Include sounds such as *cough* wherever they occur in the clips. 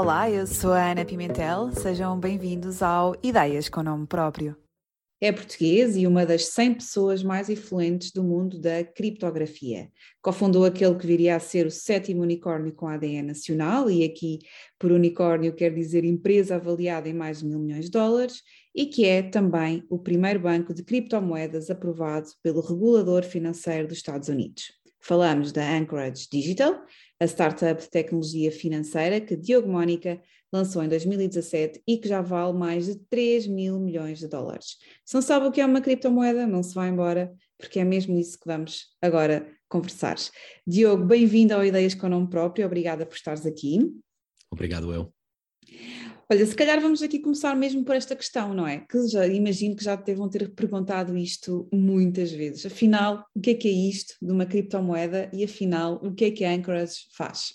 Olá, eu sou a Ana Pimentel. Sejam bem-vindos ao Ideias com Nome Próprio. É português e uma das 100 pessoas mais influentes do mundo da criptografia. Cofundou aquele que viria a ser o sétimo unicórnio com ADN nacional, e aqui por unicórnio quer dizer empresa avaliada em mais de mil milhões de dólares, e que é também o primeiro banco de criptomoedas aprovado pelo regulador financeiro dos Estados Unidos. Falamos da Anchorage Digital, a startup de tecnologia financeira que Diogo Mónica lançou em 2017 e que já vale mais de 3 mil milhões de dólares. Se não sabe o que é uma criptomoeda, não se vá embora, porque é mesmo isso que vamos agora conversar. Diogo, bem-vindo ao Ideias com Nome Próprio, obrigada por estares aqui. Obrigado, eu. Olha, se calhar vamos aqui começar mesmo por esta questão, não é? Que já imagino que já vão ter perguntado isto muitas vezes. Afinal, o que é que é isto de uma criptomoeda e afinal, o que é que a Anchorage faz?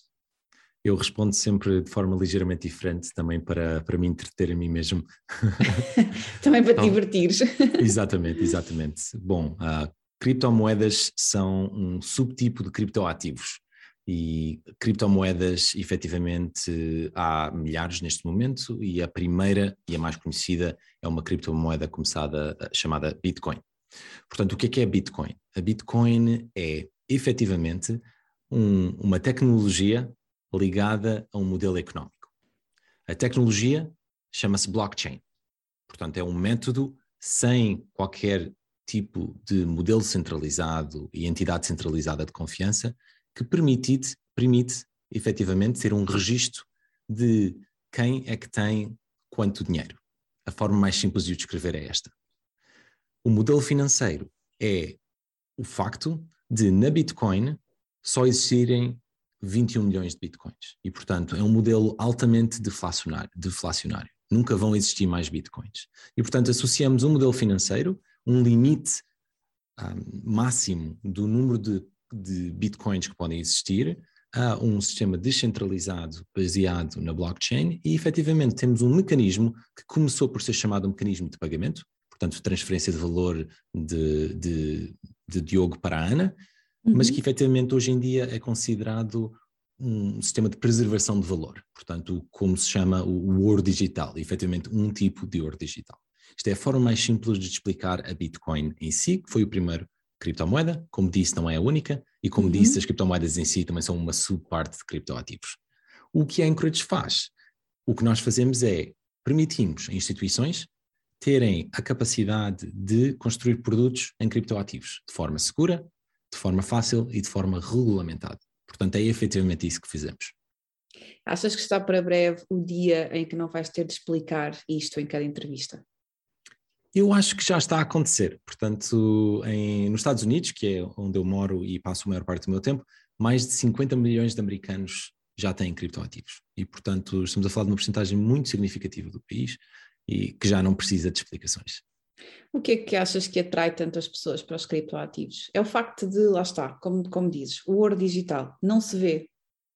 Eu respondo sempre de forma ligeiramente diferente, também para, para me entreter a mim mesmo. *laughs* também para te então, divertir. *laughs* exatamente, *laughs* exatamente. Bom, uh, criptomoedas são um subtipo de criptoativos e criptomoedas, efetivamente, há milhares neste momento, e a primeira e a mais conhecida é uma criptomoeda começada, eh, chamada Bitcoin. Portanto, o que é que é Bitcoin? A Bitcoin é, efetivamente, um, uma tecnologia ligada a um modelo económico. A tecnologia chama-se blockchain. Portanto, é um método sem qualquer tipo de modelo centralizado e entidade centralizada de confiança que permite, permite efetivamente ser um registro de quem é que tem quanto dinheiro. A forma mais simples de o descrever é esta. O modelo financeiro é o facto de na Bitcoin só existirem 21 milhões de Bitcoins. E, portanto, é um modelo altamente deflacionário. deflacionário. Nunca vão existir mais Bitcoins. E, portanto, associamos um modelo financeiro, um limite um, máximo do número de de bitcoins que podem existir a um sistema descentralizado baseado na blockchain e efetivamente temos um mecanismo que começou por ser chamado um mecanismo de pagamento, portanto transferência de valor de, de, de Diogo para a Ana, uhum. mas que efetivamente hoje em dia é considerado um sistema de preservação de valor, portanto como se chama o ouro digital, efetivamente um tipo de ouro digital. Isto é a forma mais simples de explicar a Bitcoin em si, que foi o primeiro criptomoeda, como disse, não é a única, e como uhum. disse, as criptomoedas em si também são uma subparte de criptoativos. O que a Anchorage faz? O que nós fazemos é permitimos a instituições terem a capacidade de construir produtos em criptoativos de forma segura, de forma fácil e de forma regulamentada. Portanto, é efetivamente isso que fizemos. Achas que está para breve o dia em que não vais ter de explicar isto em cada entrevista? Eu acho que já está a acontecer. Portanto, em, nos Estados Unidos, que é onde eu moro e passo a maior parte do meu tempo, mais de 50 milhões de americanos já têm criptoativos. E, portanto, estamos a falar de uma porcentagem muito significativa do país e que já não precisa de explicações. O que é que achas que atrai tantas pessoas para os criptoativos? É o facto de, lá está, como, como dizes, o ouro digital não se vê,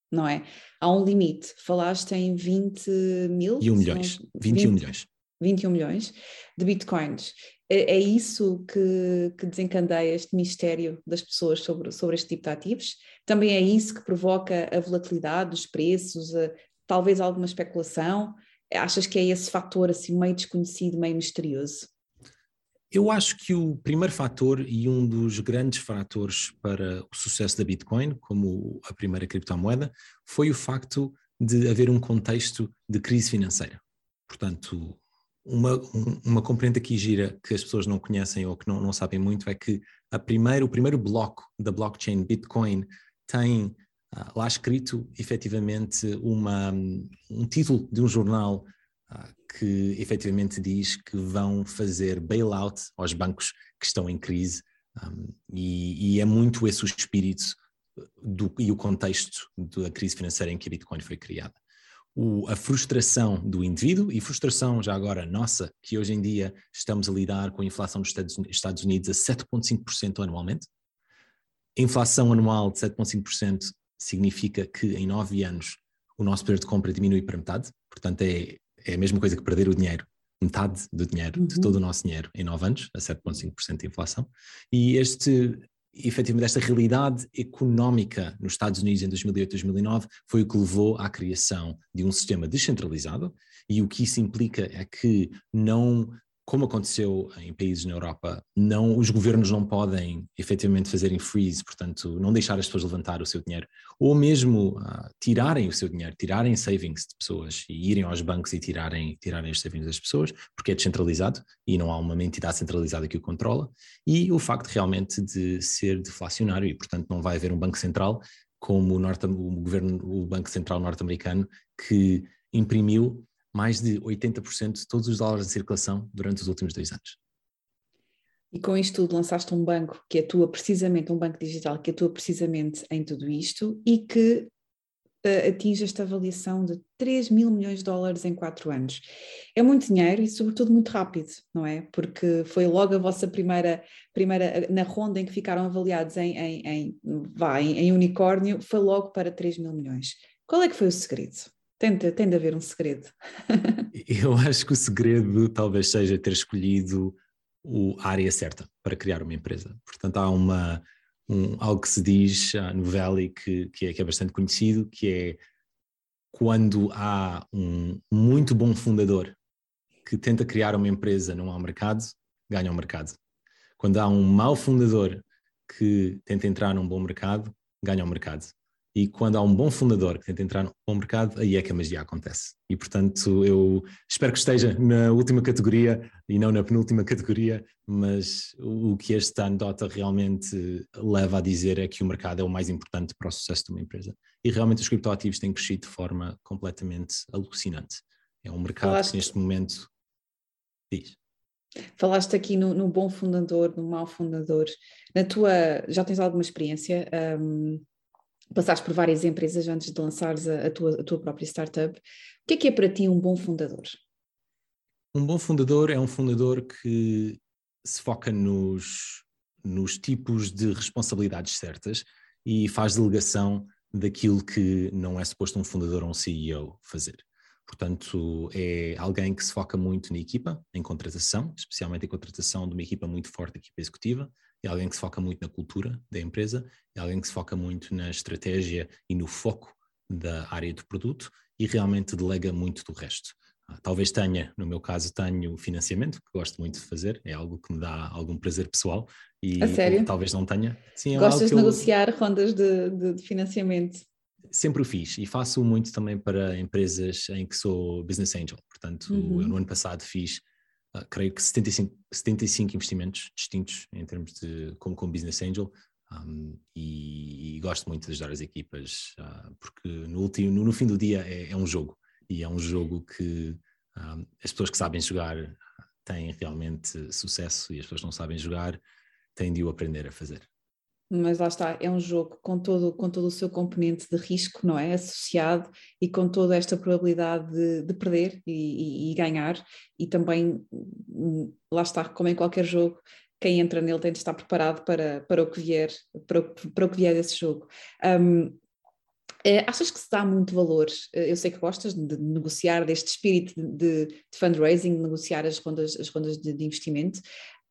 não é? Há um limite. Falaste em 20 mil? E 1 milhões. 21 20, milhões. 21 milhões de bitcoins. É, é isso que, que, desencandeia este mistério das pessoas sobre, sobre este tipo de ativos? Também é isso que provoca a volatilidade dos preços, a, talvez alguma especulação? Achas que é esse fator assim meio desconhecido, meio misterioso? Eu acho que o primeiro fator e um dos grandes fatores para o sucesso da Bitcoin, como a primeira criptomoeda, foi o facto de haver um contexto de crise financeira. Portanto, uma, uma componente aqui gira que as pessoas não conhecem ou que não, não sabem muito é que a primeiro, o primeiro bloco da blockchain Bitcoin tem uh, lá escrito efetivamente uma, um título de um jornal uh, que efetivamente diz que vão fazer bailout aos bancos que estão em crise um, e, e, é muito esse o espírito do, e o contexto da crise financeira em que a Bitcoin foi criada o, a frustração do indivíduo e frustração já agora nossa, que hoje em dia estamos a lidar com a inflação dos Estados Unidos a 7,5% anualmente. A inflação anual de 7,5% significa que em nove anos o nosso poder de compra diminui para metade, portanto é, é a mesma coisa que perder o dinheiro, metade do dinheiro, uhum. de todo o nosso dinheiro em nove anos, a 7,5% de inflação. E este efetivamente esta realidade económica nos Estados Unidos em 2008, 2009 foi o que levou à criação de um sistema descentralizado. E o que isso implica é que não como aconteceu em países na Europa, não, os governos não podem efetivamente fazerem freeze, portanto, não deixar as pessoas levantar o seu dinheiro, ou mesmo uh, tirarem o seu dinheiro, tirarem savings de pessoas e irem aos bancos e tirarem, tirarem os savings das pessoas, porque é descentralizado e não há uma entidade centralizada que o controla, e o facto realmente de ser deflacionário e, portanto, não vai haver um banco central como o, norte, o governo, o Banco Central norte-americano, que imprimiu mais de 80% de todos os dólares em circulação durante os últimos dois anos. E com isto tudo lançaste um banco que atua precisamente, um banco digital que atua precisamente em tudo isto e que uh, atinge esta avaliação de 3 mil milhões de dólares em quatro anos. É muito dinheiro e sobretudo muito rápido, não é? Porque foi logo a vossa primeira, primeira na ronda em que ficaram avaliados em, em, em, vai, em unicórnio, foi logo para 3 mil milhões. Qual é que foi o segredo? Tem de, tem de haver um segredo. *laughs* Eu acho que o segredo talvez seja ter escolhido a área certa para criar uma empresa. Portanto, há uma, um, algo que se diz uh, no Valley que, que, é, que é bastante conhecido, que é quando há um muito bom fundador que tenta criar uma empresa não há mercado, ganha o um mercado. Quando há um mau fundador que tenta entrar num bom mercado, ganha o um mercado. E quando há um bom fundador que tenta entrar no bom mercado, aí é que a magia acontece. E portanto, eu espero que esteja na última categoria e não na penúltima categoria, mas o que esta anedota realmente leva a dizer é que o mercado é o mais importante para o sucesso de uma empresa. E realmente os criptoativos têm crescido de forma completamente alucinante. É um mercado Falaste... que neste momento diz. Falaste aqui no, no, bom fundador, no mau fundador. Na tua, já tens alguma experiência? Um, passaste por várias empresas antes de lançares a, a, tua, a tua própria startup. O que é que é para ti um bom fundador? Um bom fundador é um fundador que se foca nos, nos tipos de responsabilidades certas e faz delegação daquilo que não é suposto um fundador ou um CEO fazer. Portanto, é alguém que se foca muito na equipa, em contratação, especialmente em contratação de uma equipa muito forte, equipa executiva, é alguém que se foca muito na cultura da empresa, é alguém que se foca muito na estratégia e no foco da área do produto e realmente delega muito do resto. Ah, talvez tenha, no meu caso, tenho financiamento, que gosto muito de fazer, é algo que me dá algum prazer pessoal. E A sério? talvez não tenha. Sim, é Gostas de negociar eu... rondas de, de, de financiamento? sempre o fiz e faço muito também para empresas em que sou business angel. Portanto, uhum. eu no ano passado fiz uh, creio que 75, 75 investimentos distintos em termos de como, como business angel. Um, e, e, gosto muito de ajudar as equipas, uh, porque no, último, no, no, fim do dia é, é, um jogo, e é um jogo que um, as pessoas que sabem jogar têm realmente sucesso, e as pessoas que não sabem jogar têm de o aprender a fazer mas lá está, é um jogo com todo, com todo o seu componente de risco, não é? Associado e com toda esta probabilidade de, de perder e, e, e, ganhar, e também, hum, lá está, como em qualquer jogo, quem entra nele tem de estar preparado para, para, o, que vier, para, o, para o que vier desse jogo. Um, é, achas que se dá muito valor? Eh, eu sei que gostas de negociar, deste espírito de, de, fundraising, de negociar as rondas, as rondas de, de investimento.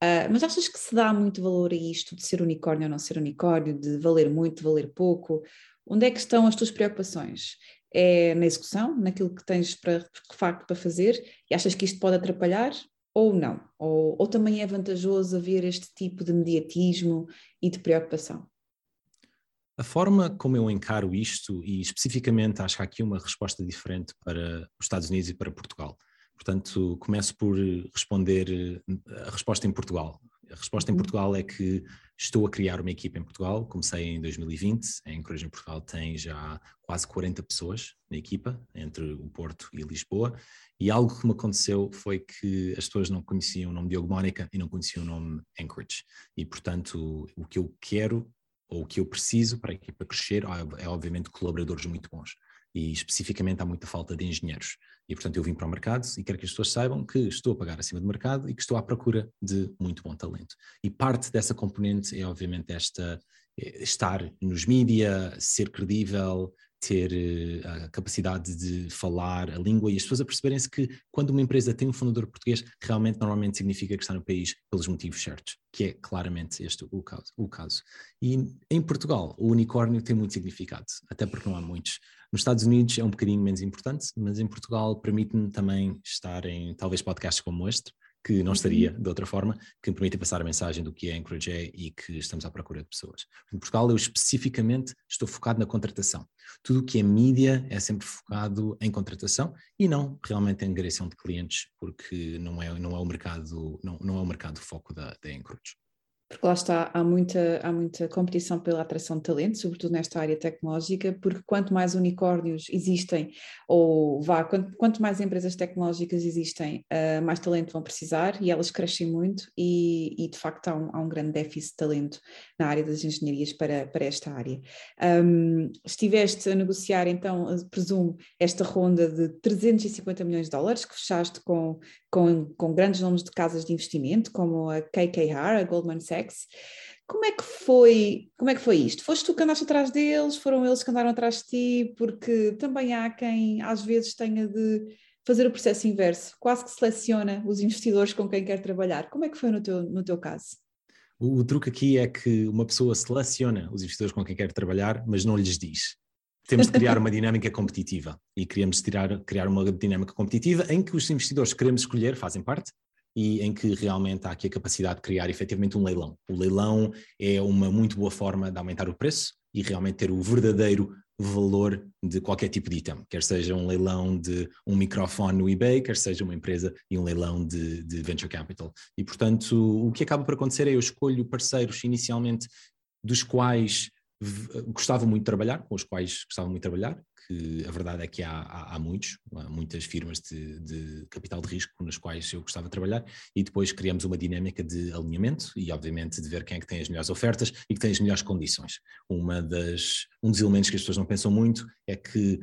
Uh, mas achas que se dá muito valor a isto de ser unicórnio ou não ser unicórnio, de valer muito, de valer pouco? Onde é que estão as tuas preocupações? É na execução, naquilo que tens para, de facto para fazer? E achas que isto pode atrapalhar ou não? Ou, ou também é vantajoso haver este tipo de mediatismo e de preocupação? A forma como eu encaro isto, e especificamente acho que há aqui uma resposta diferente para os Estados Unidos e para Portugal. Portanto, começo por responder eh, a resposta em Portugal. A resposta em uhum. Portugal é que estou a criar uma equipa em Portugal, comecei em 2020, a Encourage em Portugal tem já quase 40 pessoas na equipa, entre o Porto e Lisboa, e algo que me aconteceu foi que as pessoas não conheciam o nome Diogo Mónica e não conheciam o nome Anchorage, e portanto o que eu quero ou o que eu preciso para a equipa crescer é obviamente colaboradores muito bons e especificamente há muita falta de engenheiros. E portanto eu vim para o mercado e quero que as pessoas saibam que estou a pagar acima do mercado e que estou à procura de muito bom talento. E parte dessa componente é obviamente esta é estar nos mídia, ser credível, ter eh, a capacidade de falar a língua e as pessoas perceberem-se que quando uma empresa tem um fundador português, realmente normalmente significa que está no país pelos motivos certos, que é claramente este o caso. O caso. E em Portugal, o unicórnio tem muito significado, até porque não há muitos. Nos Estados Unidos é um bocadinho menos importante, mas em Portugal permite-me também estar em talvez podcasts como este, que não estaria uhum. de outra forma, que me permitem passar a mensagem do que é Encourage e que estamos à procura de pessoas. Em Portugal, eu especificamente estou focado na contratação. Tudo o que é mídia é sempre focado em contratação e não realmente em angariação de clientes, porque não é, não é o mercado, não, não é o mercado foco da, da Encourage. Porque lá está, há muita, há muita competição pela atração de talento, sobretudo nesta área tecnológica, porque quanto mais unicórnios existem, ou vá, quanto, quanto mais empresas tecnológicas existem, uh, mais talento vão precisar e elas crescem muito e, e de facto há um, há um, grande déficit de talento na área das engenharias para, para esta área. Um, estiveste a negociar então, presumo, esta ronda de 350 milhões de dólares que fechaste com, com, com grandes nomes de casas de investimento, como a KKR, a Goldman Sachs. Como é que foi, como é que foi isto? Foste tu que andaste atrás deles? Foram eles que andaram atrás de ti? Porque também há quem às vezes tenha de fazer o processo inverso, quase que seleciona os investidores com quem quer trabalhar. Como é que foi no teu, no teu caso? O, o truque aqui é que uma pessoa seleciona os investidores com quem quer trabalhar, mas não lhes diz temos de criar uma *laughs* dinâmica competitiva e queremos tirar, criar uma dinâmica competitiva em que os investidores que queremos escolher fazem parte e em que realmente há aqui a capacidade de criar efetivamente um leilão. O leilão é uma muito boa forma de aumentar o preço e realmente ter o verdadeiro valor de qualquer tipo de item, quer seja um leilão de um microfone no eBay, quer seja uma empresa e um leilão de, de venture capital. E portanto, o que acaba por acontecer é eu escolho parceiros inicialmente dos quais gostava muito de trabalhar, com os quais gostava muito de trabalhar, que a verdade é que há, há, há muitos, há muitas firmas de, de, capital de risco nas quais eu gostava de trabalhar, e depois criamos uma dinâmica de alinhamento e, obviamente, de ver quem é que tem as melhores ofertas e que tem as melhores condições. Uma das, um dos elementos que as pessoas não pensam muito é que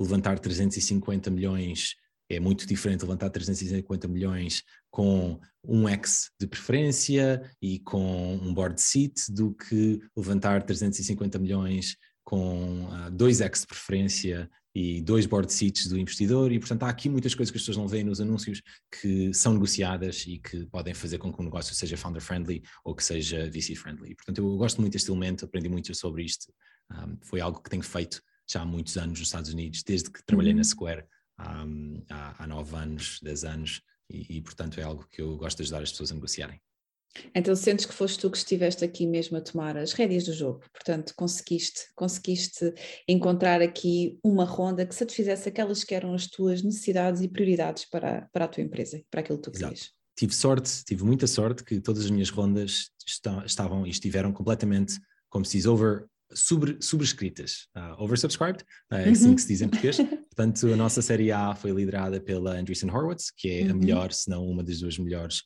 levantar 350 milhões é muito diferente levantar 350 milhões com um ex de preferência e com um board seat do que levantar 350 milhões com uh, dois ex de preferência e dois board seats do investidor e portanto há aqui muitas coisas que as pessoas não veem nos anúncios que são negociadas e que podem fazer com que o negócio seja founder friendly ou que seja VC friendly. Portanto eu gosto muito deste elemento, aprendi muito sobre isto, um, foi algo que tenho feito já há muitos anos nos Estados Unidos, desde que trabalhei uhum. na Square um, há, há nove anos, dez anos, e, e, portanto é algo que eu gosto de ajudar as pessoas a negociarem. Então sentes que foste tu que estiveste aqui mesmo a tomar as rédeas do jogo, portanto conseguiste, conseguiste encontrar aqui uma ronda que satisfizesse aquelas que eram as tuas necessidades e prioridades para, para a tua empresa, para aquilo que tu querias. Tive sorte, tive muita sorte que todas as minhas rondas estavam e estiveram completamente, como se diz, over, sobre, sobrescritas, uh, oversubscribed, uh, é assim que se diz em português. *laughs* Portanto, a nossa série A foi liderada pela Andreessen Horowitz, que é a uhum. melhor, se não uma das duas melhores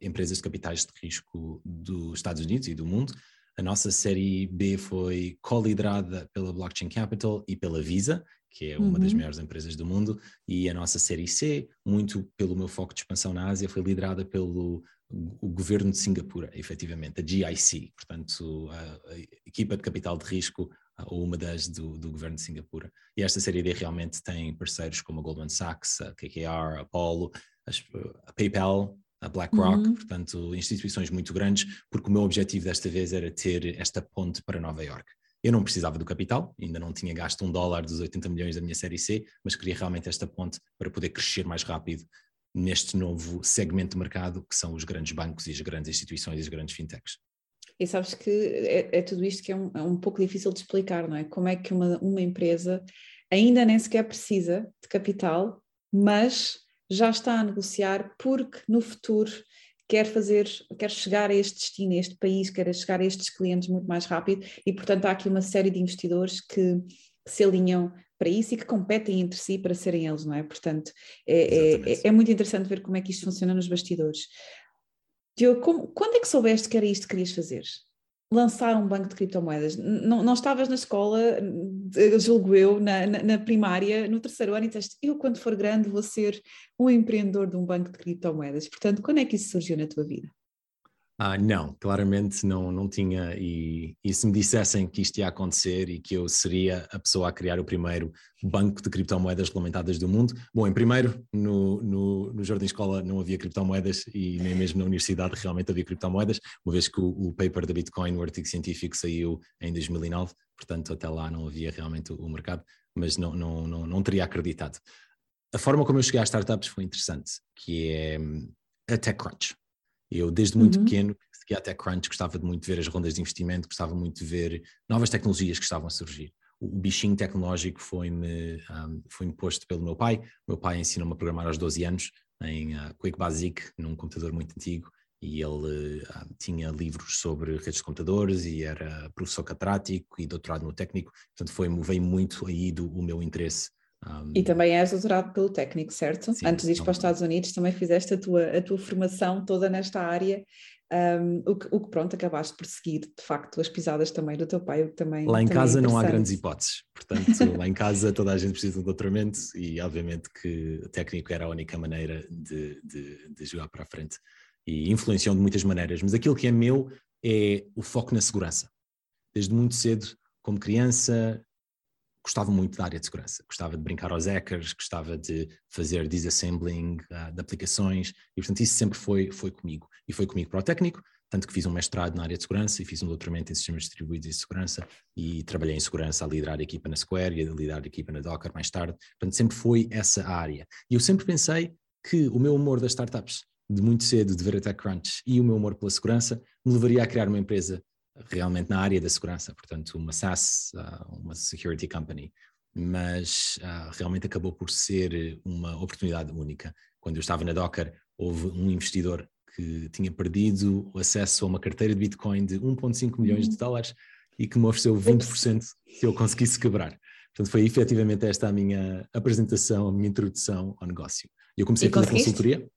empresas de capitais de risco dos Estados Unidos e do mundo. A nossa série B foi co-liderada pela Blockchain Capital e pela Visa, que é uma uhum. das maiores empresas do mundo, e a nossa série C, muito pelo meu foco de expansão na Ásia, foi liderada pelo o governo de Singapura, efetivamente, a GIC, portanto, a, a equipa de capital de risco, ou uma das do, do, governo de Singapura. E esta série D realmente tem parceiros como a Goldman Sachs, a KKR, a Apollo, a PayPal, a BlackRock, uhum. portanto, instituições muito grandes, porque o meu objetivo desta vez era ter esta ponte para Nova York. Eu não precisava do capital, ainda não tinha gasto um dólar dos 80 milhões da minha série C, mas queria realmente esta ponte para poder crescer mais rápido neste novo segmento de mercado que são os grandes bancos e as grandes instituições e as grandes fintechs. E sabes que é, é tudo isto que é um, é um, pouco difícil de explicar, não é? Como é que uma, uma empresa ainda nem sequer precisa de capital, mas já está a negociar porque no futuro quer fazer, quer chegar a este destino, a este país, quer chegar a estes clientes muito mais rápido e portanto há aqui uma série de investidores que, se alinham para isso e que competem entre si para serem eles, não é? Portanto, é, é, é muito interessante ver como é que isto funciona nos bastidores. Diogo, como, quando é que soubeste que era isto que querias fazer? Lançar um banco de criptomoedas. Não, não estavas na escola, julgo eu, na, na, na, primária, no terceiro ano, e disseste: Eu, quando for grande, vou ser um empreendedor de um banco de criptomoedas. Portanto, quando é que isso surgiu na tua vida? Ah, não, claramente não, não tinha. E, e, se me dissessem que isto ia acontecer e que eu seria a pessoa a criar o primeiro banco de criptomoedas regulamentadas do mundo, bom, em primeiro, no, no, no Jardim Escola não havia criptomoedas e nem mesmo na universidade realmente havia criptomoedas, uma vez que o, o paper da Bitcoin, o artigo científico, saiu em 2009, portanto até lá não havia realmente o, o mercado, mas não, não, não, não teria acreditado. A forma como eu cheguei às startups foi interessante, que é hum, a TechCrunch. Eu, desde muito uhum. pequeno, seguia a TechCrunch, gostava de muito ver as rondas de investimento, gostava muito de ver novas tecnologias que estavam a surgir. O, o bichinho tecnológico foi-me um, foi posto pelo meu pai. O meu pai ensinou-me a programar aos 12 anos em uh, Quick Basic, num computador muito antigo, e ele uh, tinha livros sobre redes de computadores e era professor catedrático e doutorado no técnico, portanto foi, veio muito aí do o meu interesse um, e também és doutorado pelo técnico, certo? Sim, Antes de ir para os Estados Unidos também fizeste a tua, a tua formação toda nesta área, um, o, que, o, que, pronto, acabaste por seguir de facto as pisadas também do teu pai, o que também Lá em também casa é não há grandes hipóteses, portanto lá em casa toda a gente precisa de um doutoramento e obviamente que o técnico era a única maneira de, de, de jogar para a frente e influenciou de muitas maneiras, mas aquilo que é meu é o foco na segurança. Desde muito cedo, como criança, gostava muito da área de segurança, gostava de brincar aos hackers, gostava de fazer disassembling uh, de aplicações e portanto isso sempre foi, foi comigo. E foi comigo para o técnico, tanto que fiz um mestrado na área de segurança e fiz um doutoramento em sistemas distribuídos de segurança e trabalhei em segurança a liderar a equipa na Square e a liderar a equipa na Docker mais tarde, portanto sempre foi essa área. E eu sempre pensei que o meu amor das startups de muito cedo de ver a TechCrunch e o meu amor pela segurança me levaria a criar uma empresa realmente na área da segurança, portanto, uma SaaS, ah, uma security company, mas uh, realmente acabou por ser uma oportunidade única. Quando eu estava na Docker, houve um investidor que tinha perdido o acesso a uma carteira de Bitcoin de 1,5 milhões de uhum. dólares e que me ofereceu 20% se eu conseguisse quebrar. Portanto, foi efetivamente esta a minha apresentação, a minha introdução ao negócio. Eu comecei e a fazer consultoria.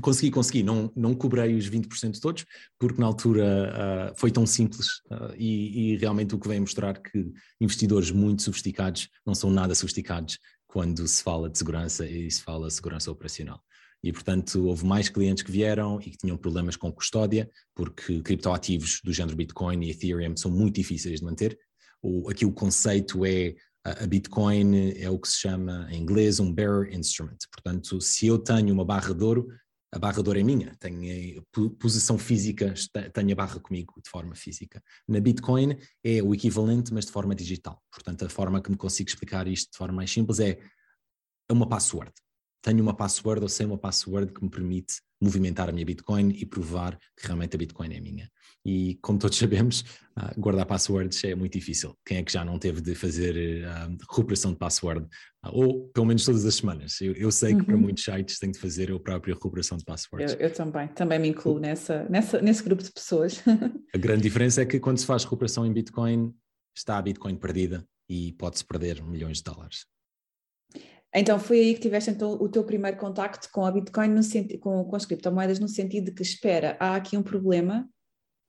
Consegui, consegui, não, não cobrei os 20% todos, porque na altura uh, foi tão simples uh, e, e, realmente o que vem mostrar que investidores muito sofisticados não são nada sofisticados quando se fala de segurança e se fala de segurança operacional. E, portanto, houve mais clientes que vieram e que tinham problemas com custódia, porque criptoativos do género Bitcoin e Ethereum são muito difíceis de manter. O, aqui o conceito é a Bitcoin é o que se chama em inglês um bearer instrument. Portanto, se eu tenho uma barra de ouro, a barra é minha, tenho posição física, tenho a barra comigo de forma física. Na Bitcoin é o equivalente, mas de forma digital. Portanto, a forma que me consigo explicar isto de forma mais simples é, uma password. Tenho uma password ou sei uma password que me permite movimentar a minha Bitcoin e provar que realmente a Bitcoin é minha. E como todos sabemos, uh, guardar passwords é muito difícil. Quem é que já não teve de fazer uh, recuperação de password? Uh, ou pelo menos todas as semanas. Eu, eu sei que uhum. para muitos sites tenho de fazer a própria recuperação de passwords. Eu, eu, também, também me incluo nessa, nessa, nesse grupo de pessoas. a *laughs* grande diferença é que quando se faz recuperação em Bitcoin, está a Bitcoin perdida e pode-se perder milhões de dólares. Então foi aí que tiveste então, o teu primeiro contacto com a Bitcoin, no com, com as criptomoedas, no sentido de que, espera, há aqui um problema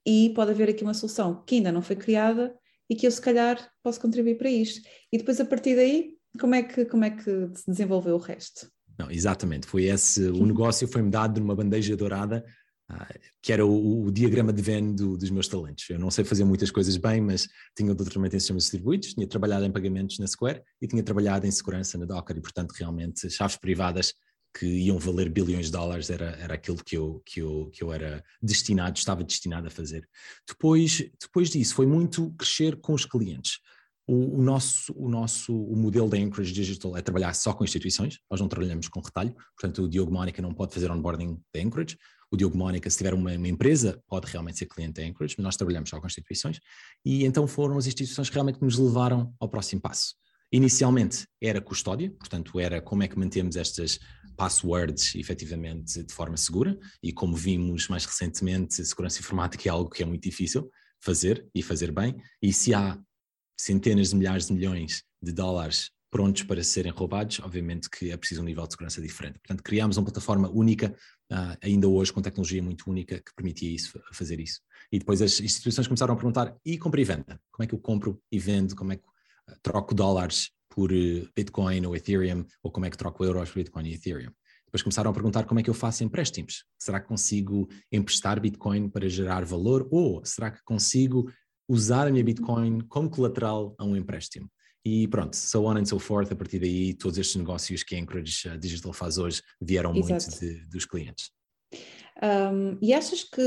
e pode haver aqui uma solução que ainda não foi criada e que eu se calhar posso contribuir para isto. E depois a partir daí, como é que, como é que se desenvolveu o resto? Não, exatamente, foi esse, o negócio foi-me dado numa bandeja dourada, que era o, o, diagrama de Venn do, dos meus talentos. Eu não sei fazer muitas coisas bem, mas tinha o doutoramento em sistemas distribuídos, tinha trabalhado em pagamentos na Square e tinha trabalhado em segurança na Docker e, portanto, realmente chaves privadas que iam valer bilhões de dólares era, era aquilo que eu, que, eu, que eu era destinado, estava destinado a fazer. Depois, depois disso, foi muito crescer com os clientes. O, o, nosso, o nosso o modelo da Anchorage Digital é trabalhar só com instituições, nós não trabalhamos com retalho, portanto o Diogo Mónica não pode fazer onboarding da Anchorage, o Diogo Mónica, se tiver uma, uma, empresa, pode realmente ser cliente da Anchorage, mas nós trabalhamos só com instituições, e então foram as instituições que realmente nos levaram ao próximo passo. Inicialmente era custódia, portanto era como é que mantemos estas passwords efetivamente de forma segura e como vimos mais recentemente, segurança informática é algo que é muito difícil fazer e fazer bem e se há centenas de milhares de milhões de dólares prontos para serem roubados, obviamente que é preciso um nível de segurança diferente. Portanto, criámos uma plataforma única, uh, ainda hoje com tecnologia muito única, que permitia isso, fazer isso. E depois as instituições começaram a perguntar, e compra e venda? Como é que eu compro e vendo? Como é que troco dólares por eh, Bitcoin ou Ethereum, ou como é que troco euros por Bitcoin e Ethereum. Depois começaram a perguntar como é que eu faço empréstimos. Será que consigo emprestar Bitcoin para gerar valor? Ou será que consigo usar a minha Bitcoin como colateral a um empréstimo? E pronto, so on and so forth. A partir daí, todos estes negócios que a Anchorage Digital faz hoje vieram Exato. muito de, dos clientes. Um, e achas que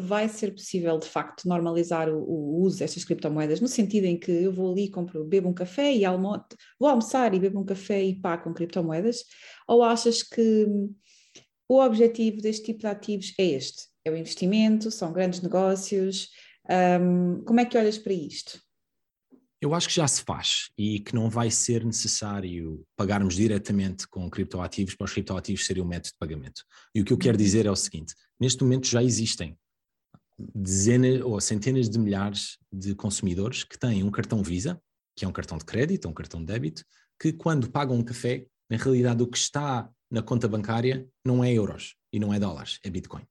vai ser possível, de facto, normalizar o, o, uso destas criptomoedas, no sentido em que eu vou ali, compro, bebo um café e almo vou almoçar e bebo um café e pago com criptomoedas? Ou achas que o objetivo deste tipo de ativos é este? É o investimento, são grandes negócios? Um, como é que olhas para isto? Eu acho que já se faz e que não vai ser necessário pagarmos diretamente com criptoativos para os criptoativos serem o método de pagamento. E o que eu quero dizer é o seguinte: neste momento já existem dezenas ou centenas de milhares de consumidores que têm um cartão Visa, que é um cartão de crédito, um cartão de débito, que quando pagam um café, na realidade o que está na conta bancária não é euros e não é dólares, é Bitcoin.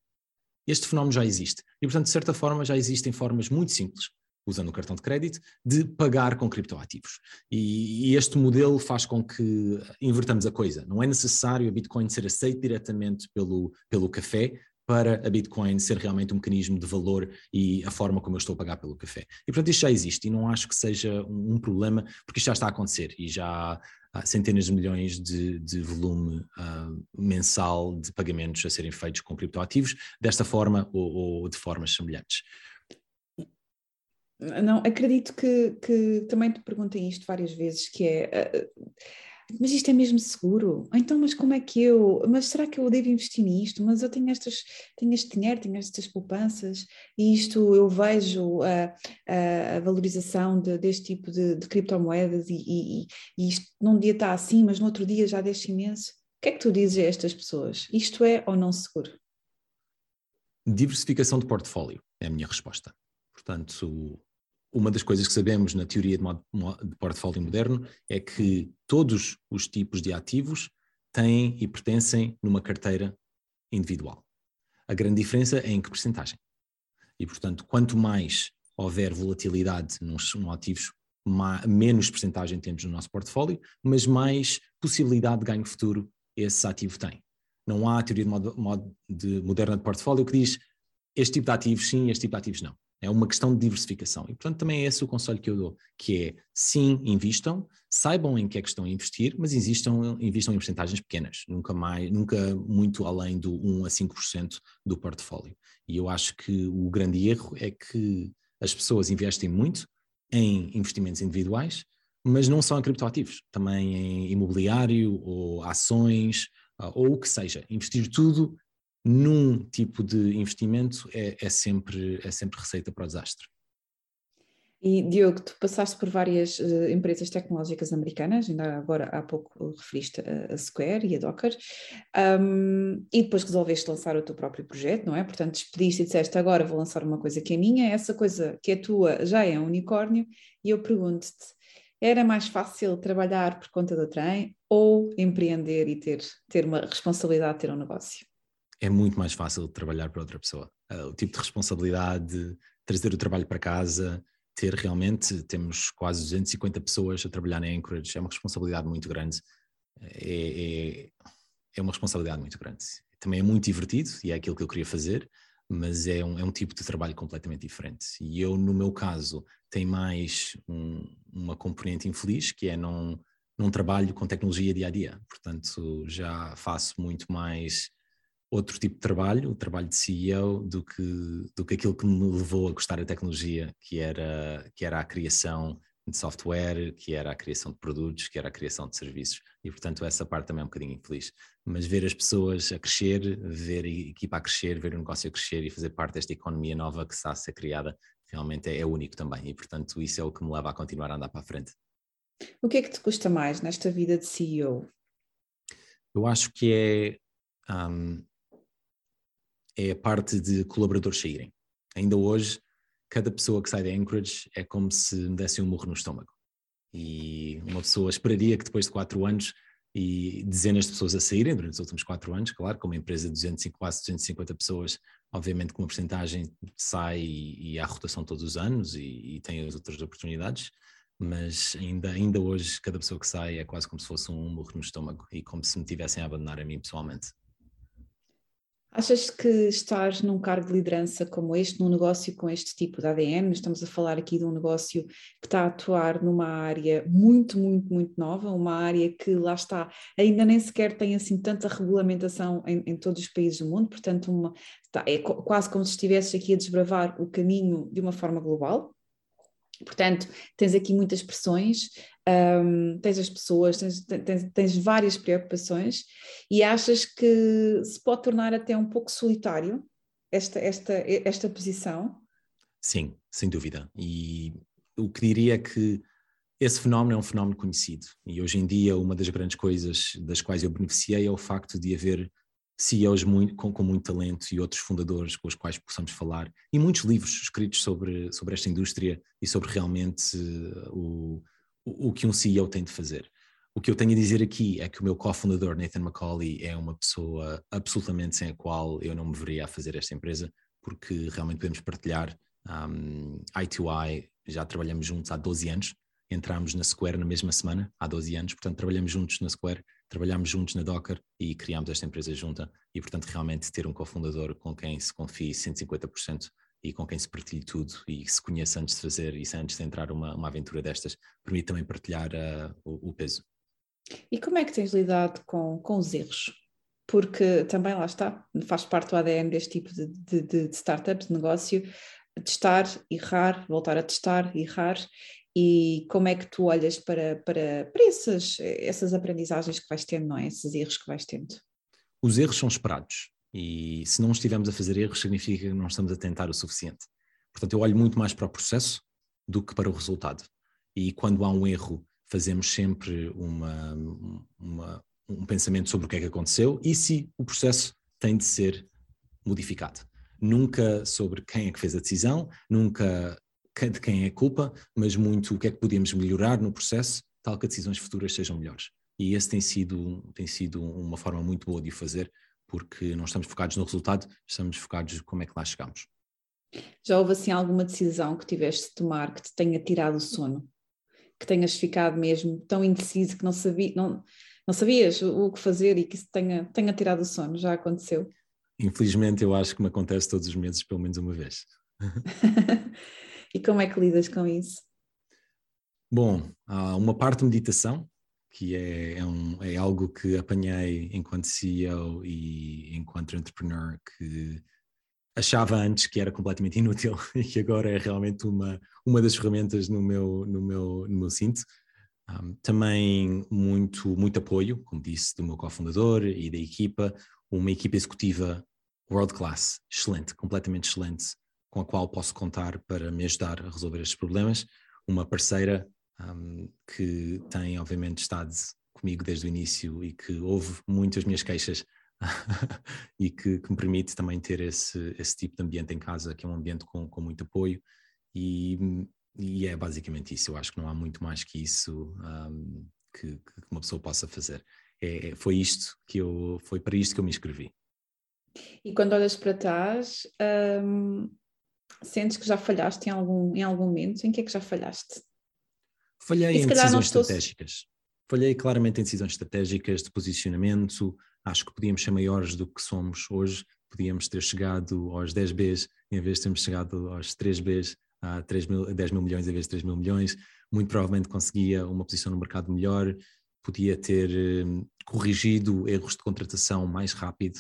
Este fenómeno já existe. E, portanto, de certa forma, já existem formas muito simples usando o cartão de crédito, de pagar com criptoativos. E, e, este modelo faz com que invertamos a coisa. Não é necessário a Bitcoin ser aceita diretamente pelo, pelo café para a Bitcoin ser realmente um mecanismo de valor e a forma como eu estou a pagar pelo café. E portanto isto já existe e não acho que seja um, um problema, porque isto já está a acontecer e já há centenas de milhões de, de volume uh, mensal de pagamentos a serem feitos com criptoativos, desta forma ou, ou de formas semelhantes. Não, acredito que, que também te perguntem isto várias vezes, que é, uh, mas isto é mesmo seguro? Então, mas como é que eu, mas será que eu devo investir nisto? Mas eu tenho estas, tenho este dinheiro, tenho estas poupanças, e isto eu vejo a, a, valorização de, deste tipo de, de criptomoedas e, e, e, isto num dia está assim, mas no outro dia já deixa imenso. O que é que tu dizes a estas pessoas? Isto é ou não seguro? Diversificação de portfólio é a minha resposta. Portanto, uma das coisas que sabemos na teoria de, de portfólio moderno é que todos os tipos de ativos têm e pertencem numa carteira individual. A grande diferença é em que percentagem. E, portanto, quanto mais houver volatilidade nos, nos ativos, menos percentagem temos no nosso portfólio, mas mais possibilidade de ganho futuro esse ativo tem. Não há teoria de, modo, de moderna de portfólio que diz este tipo de ativos sim, este tipo de ativos não. É uma questão de diversificação. E, portanto, também é esse o conselho que eu dou, que é, sim, invistam, saibam em que é que estão a investir, mas investam, investam em porcentagens pequenas, nunca mais, nunca muito além do 1 a 5% do portfólio. E eu acho que o grande erro é que as pessoas investem muito em investimentos individuais, mas não só em criptoativos, também em imobiliário ou ações, ah, ou o que seja. Investir tudo num tipo de investimento é, é, sempre, é sempre receita para o desastre. E Diogo, tu passaste por várias uh, empresas tecnológicas americanas, ainda agora há pouco referiste a, a Square e a Docker, um, e depois resolveste lançar o teu próprio projeto, não é? Portanto, despediste e disseste agora vou lançar uma coisa que é minha, essa coisa que é tua já é um unicórnio, e eu pergunto-te, era mais fácil trabalhar por conta do trem ou empreender e ter, ter uma responsabilidade de ter um negócio? É muito mais fácil trabalhar para outra pessoa. Uh, o tipo de responsabilidade, trazer o trabalho para casa, ter realmente, temos quase 250 pessoas a trabalhar na Anchorage, é uma responsabilidade muito grande. É, é, é, uma responsabilidade muito grande. Também é muito divertido e é aquilo que eu queria fazer, mas é um, é um tipo de trabalho completamente diferente. E eu, no meu caso, tenho mais um, uma componente infeliz, que é não, não trabalho com tecnologia dia a dia. Portanto, já faço muito mais outro tipo de trabalho, o trabalho de CEO, do que, do que aquilo que me levou a gostar da tecnologia, que era, que era a criação de software, que era a criação de produtos, que era a criação de serviços. E, portanto, essa parte também é um bocadinho infeliz. Mas ver as pessoas a crescer, ver a equipa a crescer, ver o negócio a crescer e fazer parte desta economia nova que está a ser criada, realmente é, é único também. E, portanto, isso é o que me leva a continuar a andar para a frente. O que é que te custa mais nesta vida de CEO? Eu acho que é um, é a parte de colaboradores saírem. Ainda hoje, cada pessoa que sai da Anchorage é como se me desse um murro no estômago. E uma pessoa esperaria que depois de quatro anos e dezenas de pessoas a saírem durante os últimos quatro anos, claro, como empresa de 200, quase 250 pessoas, obviamente que uma porcentagem sai e, e há rotação todos os anos e, e tem as outras oportunidades, mas ainda, ainda hoje cada pessoa que sai é quase como se fosse um murro no estômago e como se me tivessem a abandonar a mim pessoalmente. Achas que estar num cargo de liderança como este, num negócio com este tipo de ADN, estamos a falar aqui de um negócio que está a atuar numa área muito, muito, muito nova, uma área que lá está, ainda nem sequer tem assim tanta regulamentação em, em todos os países do mundo, portanto, uma, está, é quase como se estivesses aqui a desbravar o caminho de uma forma global. Portanto, tens aqui muitas pressões, um, tens as pessoas, tens, tens, tens, várias preocupações e achas que se pode tornar até um pouco solitário esta, esta, esta posição? Sim, sem dúvida. E o que diria é que esse fenómeno é um fenómeno conhecido e hoje em dia uma das grandes coisas das quais eu beneficiei é o facto de haver CEOs muito, com, com, muito talento e outros fundadores com os quais possamos falar, e muitos livros escritos sobre, sobre esta indústria e sobre realmente uh, o, o, que um CEO tem de fazer. O que eu tenho a dizer aqui é que o meu cofundador, Nathan McCauley, é uma pessoa absolutamente sem a qual eu não me veria a fazer esta empresa, porque realmente podemos partilhar um, eye to eye, já trabalhamos juntos há 12 anos, entramos na Square na mesma semana, há 12 anos, portanto trabalhamos juntos na Square, trabalhamos juntos na Docker e criámos esta empresa junta e portanto realmente ter um cofundador com quem se confie 150% e com quem se partilhe tudo e se conheça antes de fazer isso, antes de entrar uma, uma aventura destas, permite também partilhar uh, o, o, peso. E como é que tens lidado com, com os erros? Porque também lá está, faz parte do ADN deste tipo de, de, de startups, de negócio, testar, errar, voltar a testar, errar, e como é que tu olhas para, para, para essas, essas aprendizagens que vais tendo, não é? Esses erros que vais tendo? Os erros são esperados e se não estivermos a fazer erros significa que não estamos a tentar o suficiente. Portanto, eu olho muito mais para o processo do que para o resultado. E quando há um erro, fazemos sempre uma, uma, um pensamento sobre o que é que aconteceu e se o processo tem de ser modificado. Nunca sobre quem é que fez a decisão, nunca de quem é a culpa, mas muito o que é que podemos melhorar no processo, tal que as decisões futuras sejam melhores. E esse tem sido, tem sido uma forma muito boa de o fazer, porque não estamos focados no resultado, estamos focados como é que lá chegamos. Já houve assim alguma decisão que tiveste de tomar que te tenha tirado o sono? Que tenhas ficado mesmo tão indeciso que não, sabia, não, não sabias o, o que fazer e que isso tenha, tenha tirado o sono? Já aconteceu? Infelizmente, eu acho que me acontece todos os meses, pelo menos uma vez. *laughs* E como é que lidas com isso? Bom, há uma parte de meditação, que é, é, um, é algo que apanhei enquanto CEO e enquanto entrepreneur, que achava antes que era completamente inútil *laughs* e que agora é realmente uma, uma das ferramentas no meu, no meu, no meu cinto. Um, também muito, muito apoio, como disse, do meu cofundador e da equipa, uma equipa executiva world class, excelente, completamente excelente, com a qual posso contar para me ajudar a resolver estes problemas. Uma parceira um, que tem, obviamente, estado comigo desde o início e que ouve muito as minhas queixas *laughs* e que, que, me permite também ter esse, esse tipo de ambiente em casa, que é um ambiente com, com muito apoio. E, e é basicamente isso. Eu acho que não há muito mais que isso um, que, que, uma pessoa possa fazer. É, é, foi isto que eu, foi para isto que eu me inscrevi. E quando olhas para trás, um, Sentes que já falhaste em algum, em algum momento? Em que é que já falhaste? Falhei em decisões estou... estratégicas. Falhei claramente em decisões estratégicas de posicionamento. Acho que podíamos ser maiores do que somos hoje. Podíamos ter chegado aos 10 Bs em vez de termos chegado aos 3 Bs, a 3 mil, 10 mil milhões em vez de 3 mil milhões. Muito provavelmente conseguia uma posição no mercado melhor. Podia ter eh, corrigido erros de contratação mais rápido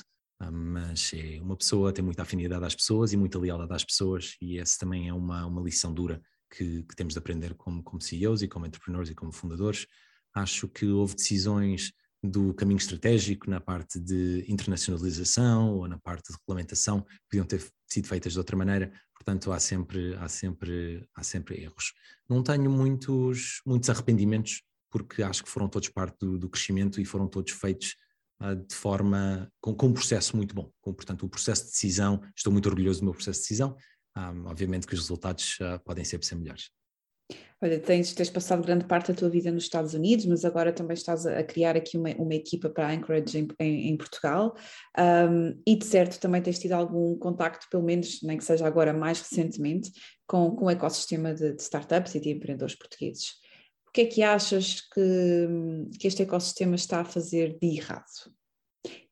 mas é, uma pessoa tem muita afinidade às pessoas e muita lealdade às pessoas, e essa também é uma, uma lição dura que, que temos de aprender como, como CEOs e como entrepreneurs e como fundadores. Acho que houve decisões do caminho estratégico na parte de internacionalização ou na parte de regulamentação que podiam ter sido feitas de outra maneira, portanto há sempre, há sempre, há sempre erros. Não tenho muitos, muitos arrependimentos, porque acho que foram todos parte do, do crescimento e foram todos feitos de forma, com, com, um processo muito bom. Com, portanto, o processo de decisão, estou muito orgulhoso do meu processo de decisão. Um, obviamente que os resultados uh, podem sempre ser melhores. Olha, tens, tens passado grande parte da tua vida nos Estados Unidos, mas agora também estás a, a criar aqui uma, uma, equipa para a Anchorage em, em, em Portugal um, e de certo também tens tido algum contacto, pelo menos nem que seja agora mais recentemente, com, com o ecossistema de, de startups e de empreendedores portugueses. Que é que achas que, que este ecossistema está a fazer de errado?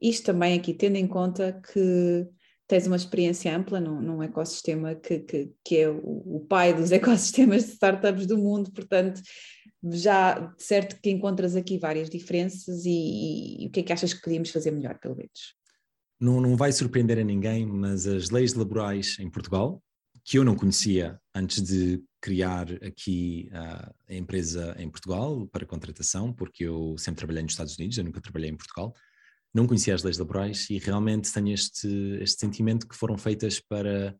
Isto também aqui tendo em conta que tens uma experiência ampla num, num ecossistema que, que, que é o, pai dos *laughs* ecossistemas de startups do mundo, portanto, já certo que encontras aqui várias diferenças e, e, e o que é que achas que podíamos fazer melhor, pelo menos? Não, não vai surpreender a ninguém, mas as leis laborais em Portugal, que eu não conhecia antes de criar aqui uh, a empresa em Portugal para contratação, porque eu sempre trabalhei nos Estados Unidos, eu nunca trabalhei em Portugal, não conhecia as leis laborais e realmente tenho este, este sentimento que foram feitas para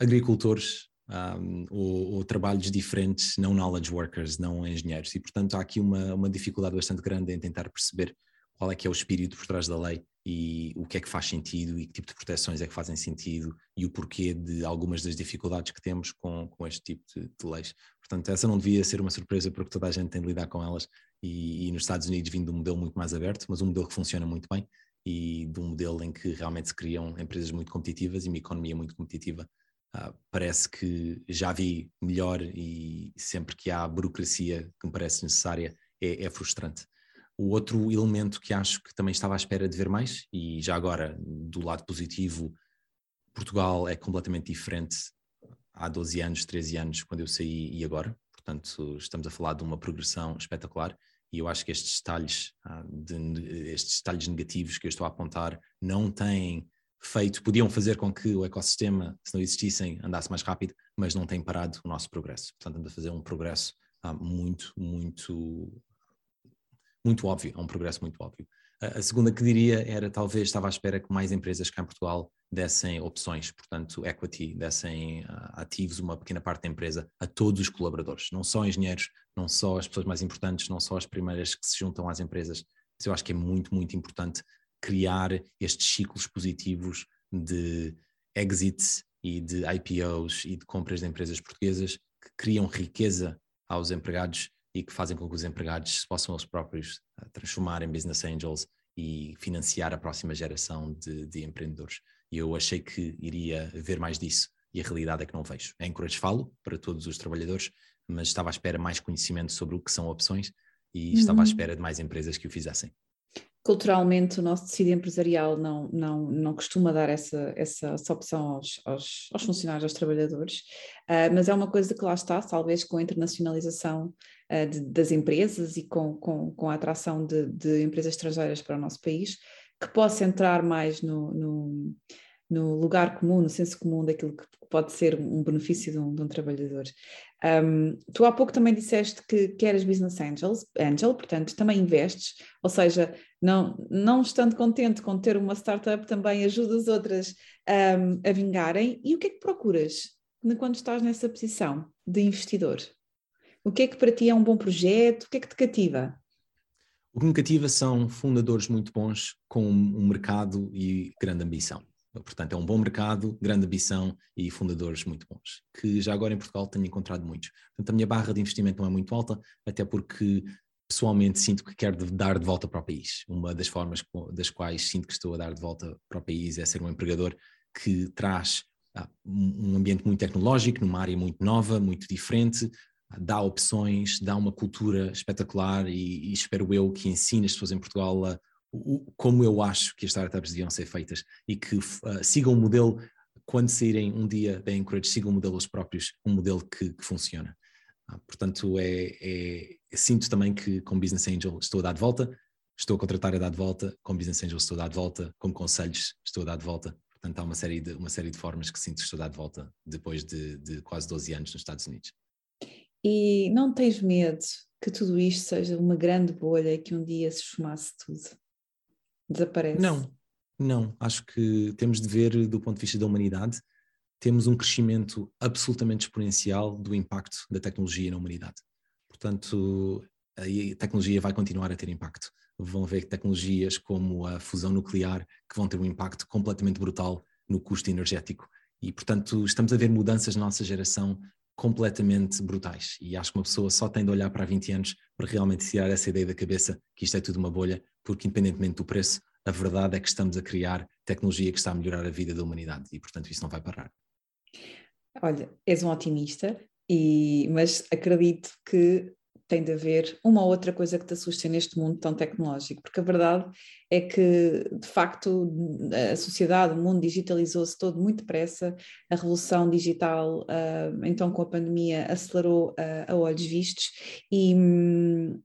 agricultores um, ou, ou, trabalhos diferentes, não knowledge workers, não engenheiros. E, portanto, há aqui uma, uma dificuldade bastante grande em tentar perceber qual é que é o espírito por trás da lei e o que é que faz sentido e que tipo de proteções é que fazem sentido e o porquê de algumas das dificuldades que temos com, com este tipo de, de leis. Portanto, essa não devia ser uma surpresa porque toda a gente tem de lidar com elas e, e nos Estados Unidos vindo de um modelo muito mais aberto, mas um modelo que funciona muito bem e de um modelo em que realmente se criam empresas muito competitivas e uma economia muito competitiva. Uh, parece que já vi melhor e sempre que há burocracia que me parece necessária é, é frustrante. O outro elemento que acho que também estava à espera de ver mais, e já agora do lado positivo, Portugal é completamente diferente há 12 anos, 13 anos, quando eu saí e agora. Portanto, estamos a falar de uma progressão espetacular e eu acho que estes detalhes, ah, de, estes detalhes negativos que eu estou a apontar não têm feito, podiam fazer com que o ecossistema, se não existissem, andasse mais rápido, mas não tem parado o nosso progresso. Portanto, estamos a fazer um progresso ah, muito, muito, muito óbvio, é um progresso muito óbvio. A segunda que diria era talvez estava à espera que mais empresas cá em Portugal dessem opções, portanto, equity, dessem uh, ativos, uma pequena parte da empresa, a todos os colaboradores, não só engenheiros, não só as pessoas mais importantes, não só as primeiras que se juntam às empresas. Mas eu acho que é muito, muito importante criar estes ciclos positivos de exits e de IPOs e de compras de empresas portuguesas que criam riqueza aos empregados e que fazem com que os empregados se possam os próprios eh, transformar em business angels e financiar a próxima geração de, de empreendedores. E eu achei que iria ver mais disso e a realidade é que não vejo. É encourage falo para todos os trabalhadores, mas estava à espera mais conhecimento sobre o que são opções e uhum. estava à uhum. espera de mais empresas que o fizessem culturalmente o nosso tecido empresarial não, não, não costuma dar essa, essa, essa opção aos, aos, aos, funcionários, aos trabalhadores, uh, mas é uma coisa que lá está, talvez com a internacionalização uh, de, das empresas e com, com, com a atração de, de, empresas estrangeiras para o nosso país, que possa entrar mais no, no, no lugar comum, no senso comum daquilo que pode ser um benefício de um, de um trabalhador. Um, tu há pouco também disseste que, que eras business angels, angel, portanto também investes, ou seja, não, não estando contente com ter uma startup, também ajudas outras um, a vingarem. E o que é que procuras quando estás nessa posição de investidor? O que é que para ti é um bom projeto? O que é que te cativa? O que me cativa são fundadores muito bons com um mercado e grande ambição. Portanto, é um bom mercado, grande ambição e fundadores muito bons, que já agora em Portugal tenho encontrado muitos. Portanto, a minha barra de investimento não é muito alta, até porque pessoalmente sinto que quero dar de volta para o país. Uma das formas das quais sinto que estou a dar de volta para o país é ser um empregador que traz ah, um ambiente muito tecnológico, numa área muito nova, muito diferente, dá opções, dá uma cultura espetacular e, e espero eu que ensine as pessoas em Portugal a como eu acho que as startups deviam ser feitas e que uh, sigam o modelo, quando saírem um dia da Encourage, sigam o modelo os próprios, um modelo que, que funciona. Uh, portanto, é, é, sinto também que com Business Angel estou a dar de volta, estou a contratar a dar de volta, com Business Angel estou a dar de volta, com conselhos estou a dar de volta. Portanto, há uma série de, uma série de formas que sinto que estou a dar de volta depois de, de quase 12 anos nos Estados Unidos. E não tens medo que tudo isto seja uma grande bolha e que um dia se esfumasse tudo? Desaparece? Não, não. Acho que temos de ver do ponto de vista da humanidade, temos um crescimento absolutamente exponencial do impacto da tecnologia na humanidade. Portanto, a tecnologia vai continuar a ter impacto. Vão haver tecnologias como a fusão nuclear que vão ter um impacto completamente brutal no custo energético. E, portanto, estamos a ver mudanças na nossa geração completamente brutais. E acho que uma pessoa só tem de olhar para 20 anos para realmente tirar essa ideia da cabeça que isto é tudo uma bolha, porque independentemente do preço, a verdade é que estamos a criar tecnologia que está a melhorar a vida da humanidade e, portanto, isso não vai parar. Olha, és um otimista, e, mas acredito que tem de haver uma ou outra coisa que te assuste neste mundo tão tecnológico, porque a verdade é que, de facto, a sociedade, o mundo digitalizou-se todo muito depressa, a revolução digital, uh, então com a pandemia, acelerou uh, a olhos vistos e, hum,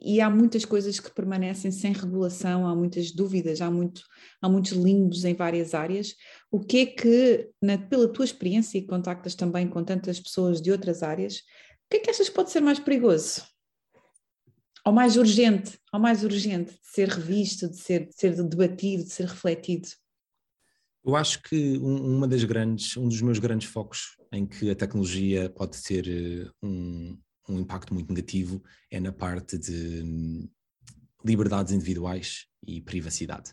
e há muitas coisas que permanecem sem regulação, há muitas dúvidas, há, muito, há muitos limbos em várias áreas. O que é que, na, pela tua experiência e contactas também com tantas pessoas de outras áreas, o que é que achas que pode ser mais perigoso? Ou mais urgente, ou mais urgente de ser revisto, de ser, de ser debatido, de ser refletido? Eu acho que uma das grandes, um dos meus grandes focos em que a tecnologia pode ter eh, um, um impacto muito negativo é na parte de hum, liberdades individuais e privacidade.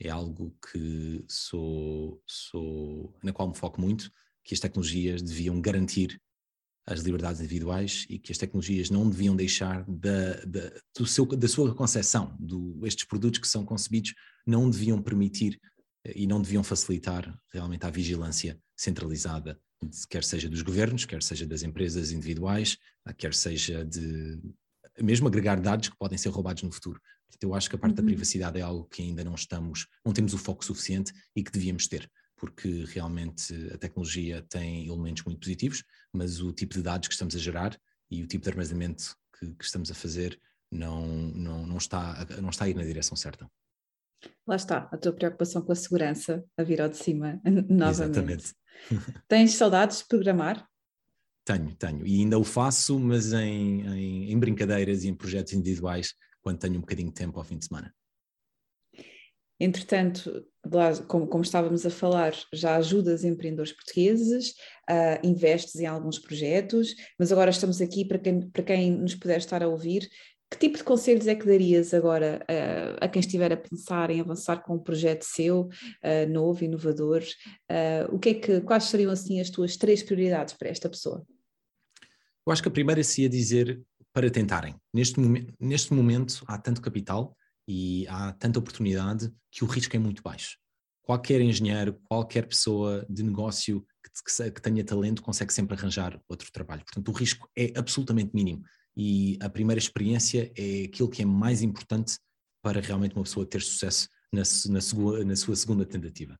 É algo que sou, sou, na qual me foco muito, que as tecnologias deviam garantir as liberdades individuais e que as tecnologias não deviam deixar da, da, do seu, da sua concepção, do, estes produtos que são concebidos não deviam permitir eh, e não deviam facilitar realmente a vigilância centralizada quer seja dos governos, quer seja das empresas individuais, ah, quer seja de mesmo agregar dados que podem ser roubados no futuro. Portanto, eu acho que a parte uhum. da privacidade é algo que ainda não estamos, não temos o foco suficiente e que devíamos ter, porque realmente a tecnologia tem elementos muito positivos, mas o tipo de dados que estamos a gerar e o tipo de armazenamento que, que estamos a fazer não, não, não, está, não está a ir na direção certa. Lá está, a tua preocupação com a segurança a vir ao de cima *laughs* novamente. Exatamente. *laughs* Tens saudades de programar? Tenho, tenho. E ainda o faço, mas em, em, em brincadeiras e em projetos individuais, quando tenho um bocadinho de tempo ao fim de semana. Entretanto, como, como, estávamos a falar, já ajudas empreendedores portugueses, uh, investes em alguns projetos, mas agora estamos aqui para quem, para quem nos puder estar a ouvir que tipo de conselhos é que darias agora uh, a quem estiver a pensar em avançar com um projeto seu, uh, novo, inovador? Uh, o que é que, quais seriam assim as tuas três prioridades para esta pessoa? Eu acho que a primeira seria dizer para tentarem. Neste, momen neste momento há tanto capital e há tanta oportunidade que o risco é muito baixo. Qualquer engenheiro, qualquer pessoa de negócio que, que, que tenha talento consegue sempre arranjar outro trabalho. Portanto, o risco é absolutamente mínimo e a primeira experiência é aquilo que é mais importante para realmente uma pessoa ter sucesso na, na, na sua segunda tentativa.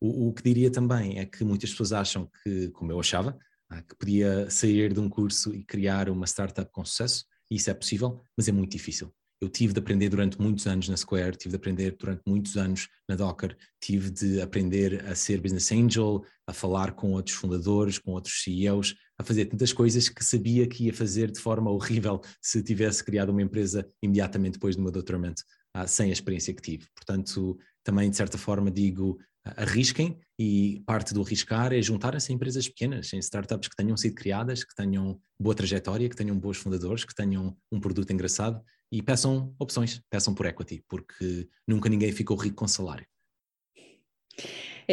O, o, que diria também é que muitas pessoas acham que, como eu achava, ah, que podia sair de um curso e criar uma startup com sucesso, e isso é possível, mas é muito difícil eu tive de aprender durante muitos anos na Square, tive de aprender durante muitos anos na Docker, tive de aprender a ser business angel, a falar com outros fundadores, com outros CEOs, a fazer tantas coisas que sabia que ia fazer de forma horrível se tivesse criado uma empresa imediatamente depois do meu doutoramento, uh, sem a experiência que tive. Portanto, também de certa forma digo, arrisquem e parte do arriscar é juntarem-se a empresas pequenas, em startups que tenham sido criadas, que tenham boa trajetória, que tenham bons fundadores, que tenham um produto engraçado e peçam opções, peçam por equity, porque nunca ninguém ficou rico com salário.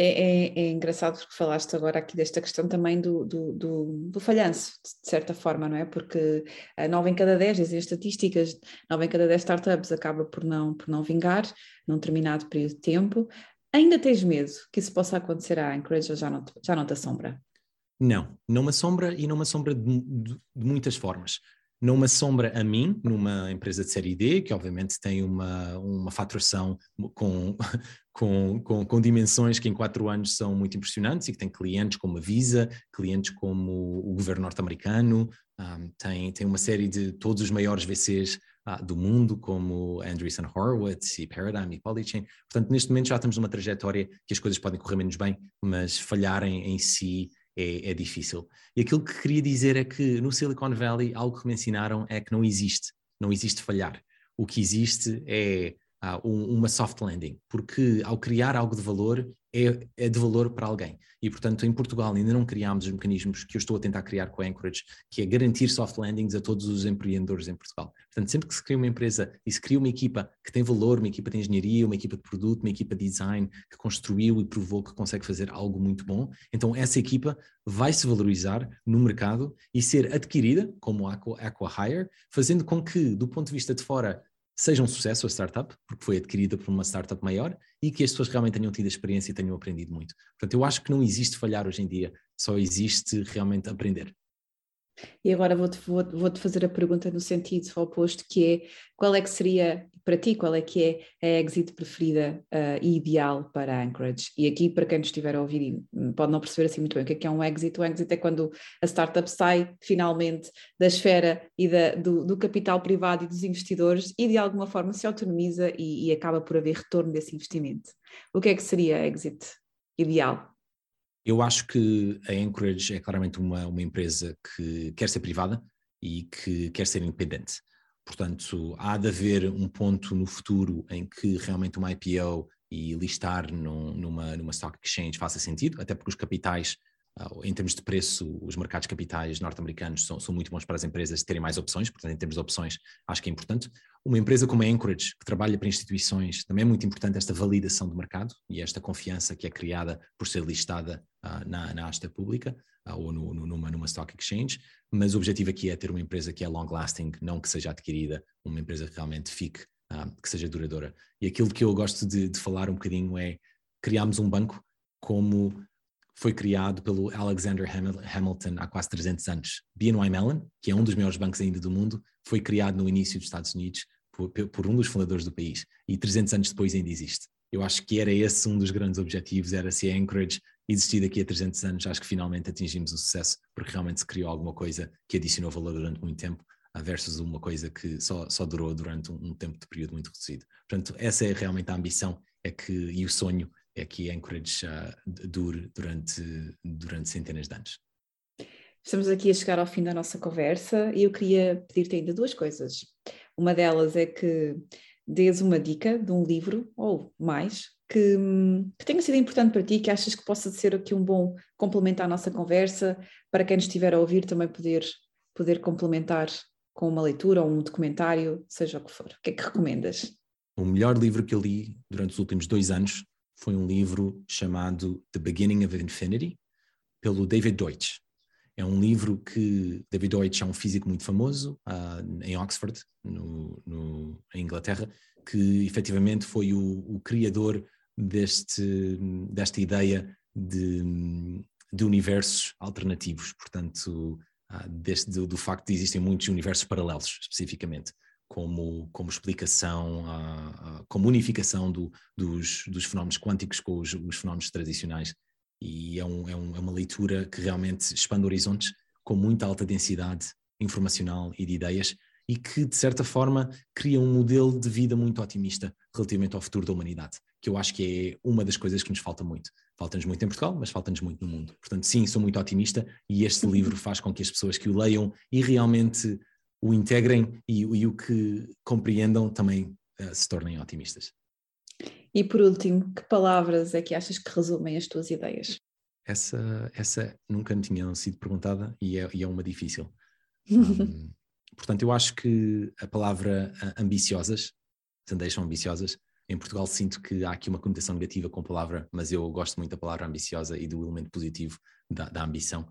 É, é, é, engraçado porque falaste agora aqui desta questão também do, do, do, do falhanço, de certa forma, não é? Porque a 9 em cada 10, dizem estatísticas, 9 em cada 10 startups acaba por não, por não vingar num determinado período de tempo. Ainda tens medo que isso possa acontecer à Encourage ou já não, já não te assombra? Não, não me assombra e não me assombra de, de, de muitas formas não me assombra a mim, numa empresa de série D, que obviamente tem uma, uma faturação com, *laughs* com, com, com, dimensões que em quatro anos são muito impressionantes e que tem clientes como a Visa, clientes como o governo norte-americano, um, tem, tem uma série de todos os maiores VCs uh, do mundo, como Andreessen Horowitz e Paradigm e Polychain. Portanto, neste momento já estamos numa trajetória que as coisas podem correr menos bem, mas falharem em si é, é, difícil. E aquilo que queria dizer é que no Silicon Valley algo que me ensinaram é que não existe, não existe falhar. O que existe é um, uma soft landing, porque ao criar algo de valor, é, é, de valor para alguém. E, portanto, em Portugal ainda não criámos os mecanismos que eu estou a tentar criar com a Anchorage, que é garantir soft landings a todos os empreendedores em Portugal. Portanto, sempre que se cria uma empresa e se cria uma equipa que tem valor, uma equipa de engenharia, uma equipa de produto, uma equipa de design, que construiu e provou que consegue fazer algo muito bom, então essa equipa vai se valorizar no mercado e ser adquirida como Aqua-Hire, fazendo com que, do ponto de vista de fora, seja um sucesso a startup, porque foi adquirida por uma startup maior e que as pessoas realmente tenham tido experiência e tenham aprendido muito. Portanto, eu acho que não existe falhar hoje em dia, só existe realmente aprender. E agora vou-te vou, vou -te fazer a pergunta no sentido oposto, que é qual é que seria, para ti, qual é que é a exit preferida uh, e ideal para Anchorage? E aqui, para quem nos estiver a ouvir pode não perceber assim muito bem o que é, que é um exit, o exit é quando a startup sai finalmente da esfera e da, do, do, capital privado e dos investidores e de alguma forma se autonomiza e, e acaba por haver retorno desse investimento. O que é que seria a exit ideal? Eu acho que a Anchorage é claramente uma, uma empresa que quer ser privada e que quer ser independente. Portanto, há de haver um ponto no futuro em que realmente uma IPO e listar num, numa, numa stock exchange faça sentido, até porque os capitais em termos de preço, os mercados capitais norte-americanos são, são, muito bons para as empresas terem mais opções, portanto, em termos de opções, acho que é importante. Uma empresa como a Anchorage, que trabalha para instituições, também é muito importante esta validação do mercado e esta confiança que é criada por ser listada uh, na, na asta pública uh, ou no, no, numa, numa stock exchange, mas o objetivo aqui é ter uma empresa que é long-lasting, não que seja adquirida, uma empresa que realmente fique, uh, que seja duradoura. E aquilo que eu gosto de, de falar um bocadinho é criarmos um banco como foi criado pelo Alexander Hamilton há quase 300 anos. BNY Mellon, que é um dos maiores bancos ainda do mundo, foi criado no início dos Estados Unidos por, por, um dos fundadores do país e 300 anos depois ainda existe. Eu acho que era esse um dos grandes objetivos, era se a Anchorage existir daqui a 300 anos, acho que finalmente atingimos o sucesso, porque realmente se criou alguma coisa que adicionou valor durante muito tempo, versus uma coisa que só, só durou durante um, um tempo de período muito reduzido. Portanto, essa é realmente a ambição é que, e o sonho é que a Anchorage uh, dure durante, durante centenas de anos. Estamos aqui a chegar ao fim da nossa conversa e eu queria pedir-te ainda duas coisas. Uma delas é que dês uma dica de um livro, ou mais, que, que, tenha sido importante para ti, que achas que possa ser aqui um bom complemento à nossa conversa, para quem nos estiver a ouvir também poder, poder complementar com uma leitura ou um documentário, seja o que for. O que é que recomendas? O melhor livro que eu li durante os últimos dois anos foi um livro chamado The Beginning of Infinity, pelo David Deutsch. É um livro que David Deutsch é um físico muito famoso uh, em Oxford, no, no, em Inglaterra, que efetivamente foi o, o criador deste, desta ideia de, de universos alternativos, portanto, uh, deste, do, do, facto de existem muitos universos paralelos, especificamente como, como explicação, uh, como unificação do, dos, dos fenómenos quânticos com os, os fenómenos tradicionais. E é, um, é, um, é, uma leitura que realmente expande horizontes com muita alta densidade informacional e de ideias e que, de certa forma, cria um modelo de vida muito otimista relativamente ao futuro da humanidade, que eu acho que é uma das coisas que nos falta muito. Falta-nos muito em Portugal, mas falta-nos muito no mundo. Portanto, sim, sou muito otimista e este livro faz com que as pessoas que o leiam e realmente o integrem e, e o que compreendam também uh, se tornem otimistas. E por último, que palavras é que achas que resumem as tuas ideias? Essa, essa nunca me tinha sido perguntada e é, e é uma difícil. *laughs* Um, portanto, eu acho que a palavra ambiciosas, deixam ambiciosas, em Portugal sinto que há aqui uma conotação negativa com a palavra, mas eu gosto muito da palavra ambiciosa e do elemento positivo da, da ambição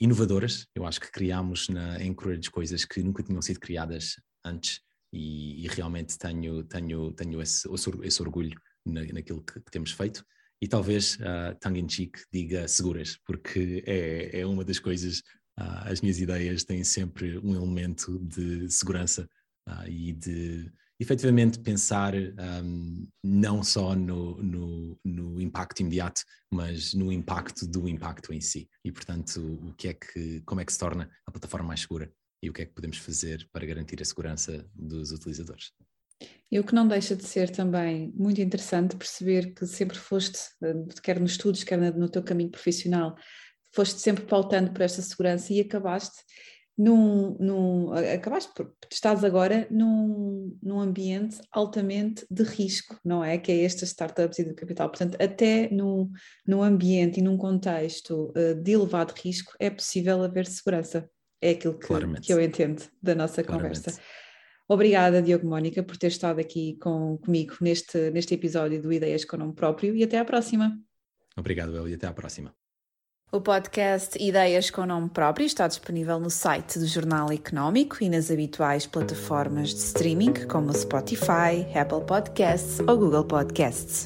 inovadoras. Eu acho que criámos na Anchorage coisas que nunca tinham sido criadas antes e, e realmente tenho, tenho, tenho esse, esse orgulho na, naquilo que, que, temos feito. E talvez, uh, tongue in cheek, diga seguras, porque é, é uma das coisas, uh, as minhas ideias têm sempre um elemento de segurança uh, e de efetivamente pensar um, não só no, no, no, impacto imediato, mas no impacto do impacto em si. E, portanto, o que é que, como é que se torna a plataforma mais segura e o que é que podemos fazer para garantir a segurança dos utilizadores. E o que não deixa de ser também muito interessante perceber que sempre foste, quer nos estudos, quer no teu caminho profissional, foste sempre pautando por esta segurança e acabaste num, num, acabaste por, estás agora num, num ambiente altamente de risco, não é? Que é estas startups e do capital. Portanto, até num, num ambiente e num contexto uh, de elevado risco é possível haver segurança. É aquilo que, que eu entendo da nossa Claramente. conversa. Obrigada, Diogo Mónica, por ter estado aqui com, comigo neste, neste episódio do Ideias com Nome Próprio e até à próxima. Obrigado, El, e até à próxima. O podcast Ideias com Nome Próprio está disponível no site do Jornal Económico e nas habituais plataformas de streaming como Spotify, Apple Podcasts ou Google Podcasts.